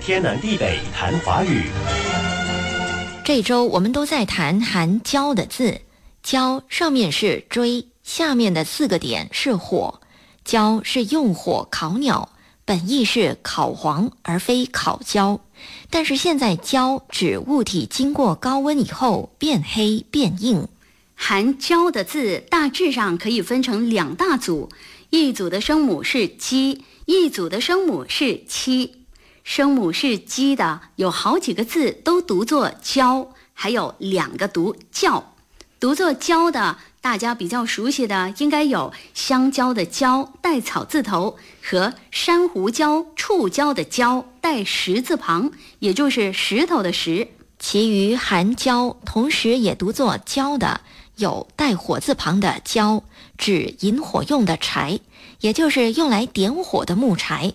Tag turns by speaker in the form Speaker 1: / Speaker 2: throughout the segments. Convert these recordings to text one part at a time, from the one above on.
Speaker 1: 天南地北谈华语。
Speaker 2: 这周我们都在谈含“焦”的字，“焦”上面是锥，下面的四个点是火。焦是用火烤鸟，本意是烤黄而非烤焦。但是现在焦指物体经过高温以后变黑变硬。
Speaker 3: 含“焦”的字大致上可以分成两大组，一组的声母是“鸡”，一组的声母是“七”。声母是“鸡”的有好几个字都读作“焦”，还有两个读“叫”。读作“焦”的，大家比较熟悉的应该有香蕉的“蕉”带草字头，和珊瑚礁、触礁的“礁”带石字旁，也就是石头的“石”。
Speaker 2: 其余含“焦”同时也读作“焦”的。有带火字旁的“焦”，指引火用的柴，也就是用来点火的木柴；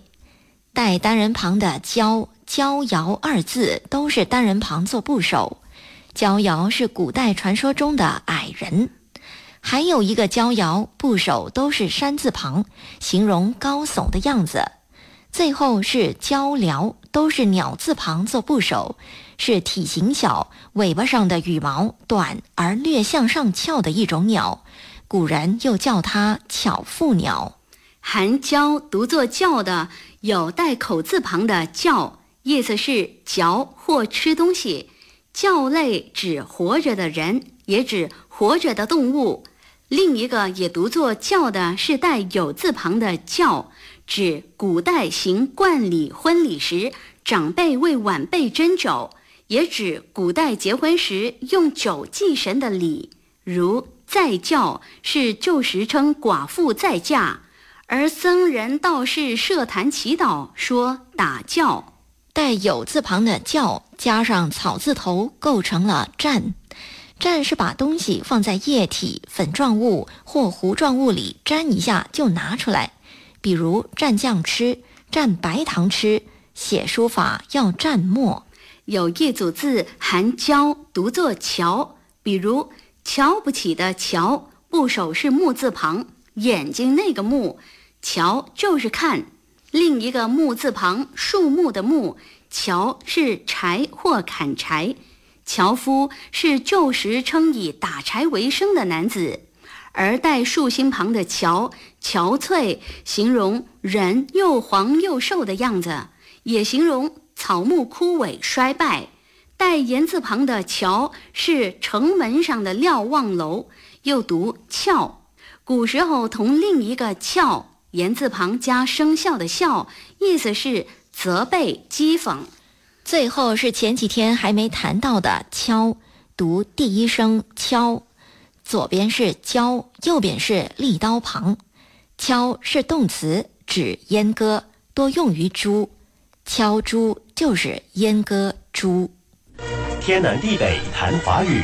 Speaker 2: 带单人旁的“焦”，“焦遥”二字都是单人旁做部首。焦遥是古代传说中的矮人，还有一个焦遥部首都是山字旁，形容高耸的样子。最后是鹪鹩，都是鸟字旁做部首。是体型小、尾巴上的羽毛短而略向上翘的一种鸟，古人又叫它巧妇鸟。
Speaker 3: 含“椒”读作“叫”的，有带口字旁的“叫”，意思是嚼或吃东西。叫类指活着的人，也指活着的动物。另一个也读作“叫”的，是带有字旁的“叫”，指古代行冠礼婚礼时，长辈为晚辈斟酒。也指古代结婚时用酒祭神的礼，如再轿是旧时称寡妇再嫁，而僧人道士设坛祈祷说打轿，
Speaker 2: 带有字旁的轿加上草字头构成了蘸，蘸是把东西放在液体、粉状物或糊状物里沾一下就拿出来，比如蘸酱吃、蘸白糖吃，写书法要蘸墨。
Speaker 3: 有一组字含“娇”，读作“瞧”，比如“瞧不起”的“瞧”，部首是木字旁，眼睛那个“木”，“瞧”就是看。另一个木字旁，树木的“木”，“瞧”是柴或砍柴。樵夫是旧时称以打柴为生的男子，而带竖心旁的“憔”，憔悴，形容人又黄又瘦的样子，也形容。草木枯萎衰败，带言字旁的“桥”是城门上的瞭望楼，又读“翘”。古时候同另一个“翘”言字旁加生肖的“肖”，意思是责备、讥讽。
Speaker 2: 最后是前几天还没谈到的“敲”，读第一声“敲”，左边是“焦”，右边是立刀旁。“敲”是动词，指阉割，多用于猪。敲猪就是阉割猪。
Speaker 1: 天南地北谈华语。